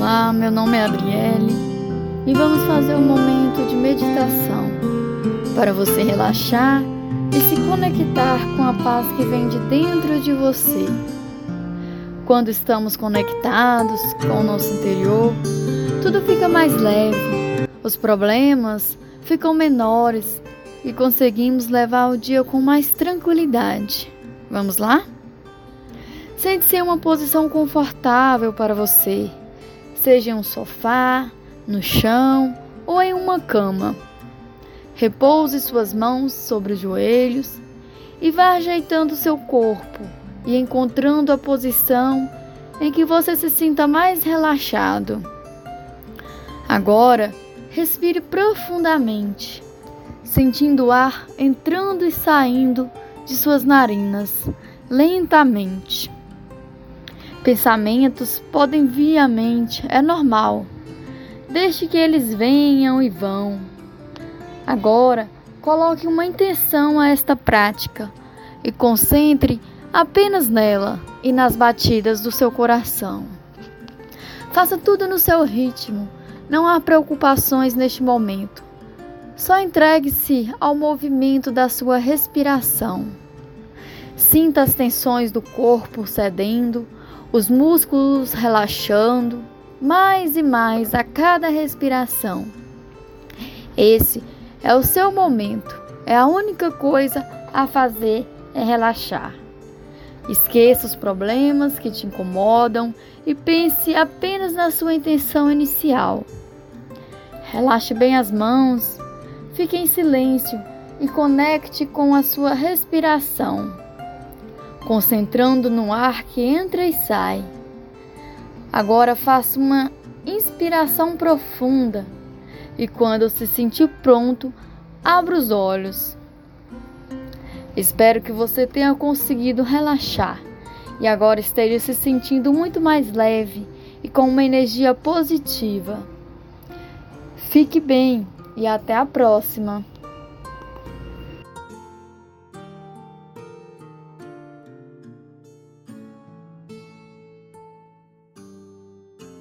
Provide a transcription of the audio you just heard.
Olá, meu nome é Adriele e vamos fazer um momento de meditação para você relaxar e se conectar com a paz que vem de dentro de você. Quando estamos conectados com o nosso interior, tudo fica mais leve, os problemas ficam menores e conseguimos levar o dia com mais tranquilidade. Vamos lá? Sente-se em uma posição confortável para você seja em um sofá, no chão ou em uma cama. Repouse suas mãos sobre os joelhos e vá ajeitando seu corpo e encontrando a posição em que você se sinta mais relaxado. Agora, respire profundamente, sentindo o ar entrando e saindo de suas narinas lentamente. Pensamentos podem vir à mente, é normal. Deixe que eles venham e vão. Agora, coloque uma intenção a esta prática e concentre apenas nela e nas batidas do seu coração. Faça tudo no seu ritmo, não há preocupações neste momento. Só entregue-se ao movimento da sua respiração. Sinta as tensões do corpo cedendo os músculos relaxando mais e mais a cada respiração. Esse é o seu momento, é a única coisa a fazer é relaxar. Esqueça os problemas que te incomodam e pense apenas na sua intenção inicial. Relaxe bem as mãos, fique em silêncio e conecte com a sua respiração concentrando no ar que entra e sai. Agora faça uma inspiração profunda e quando se sentir pronto, abra os olhos. Espero que você tenha conseguido relaxar e agora esteja se sentindo muito mais leve e com uma energia positiva. Fique bem e até a próxima!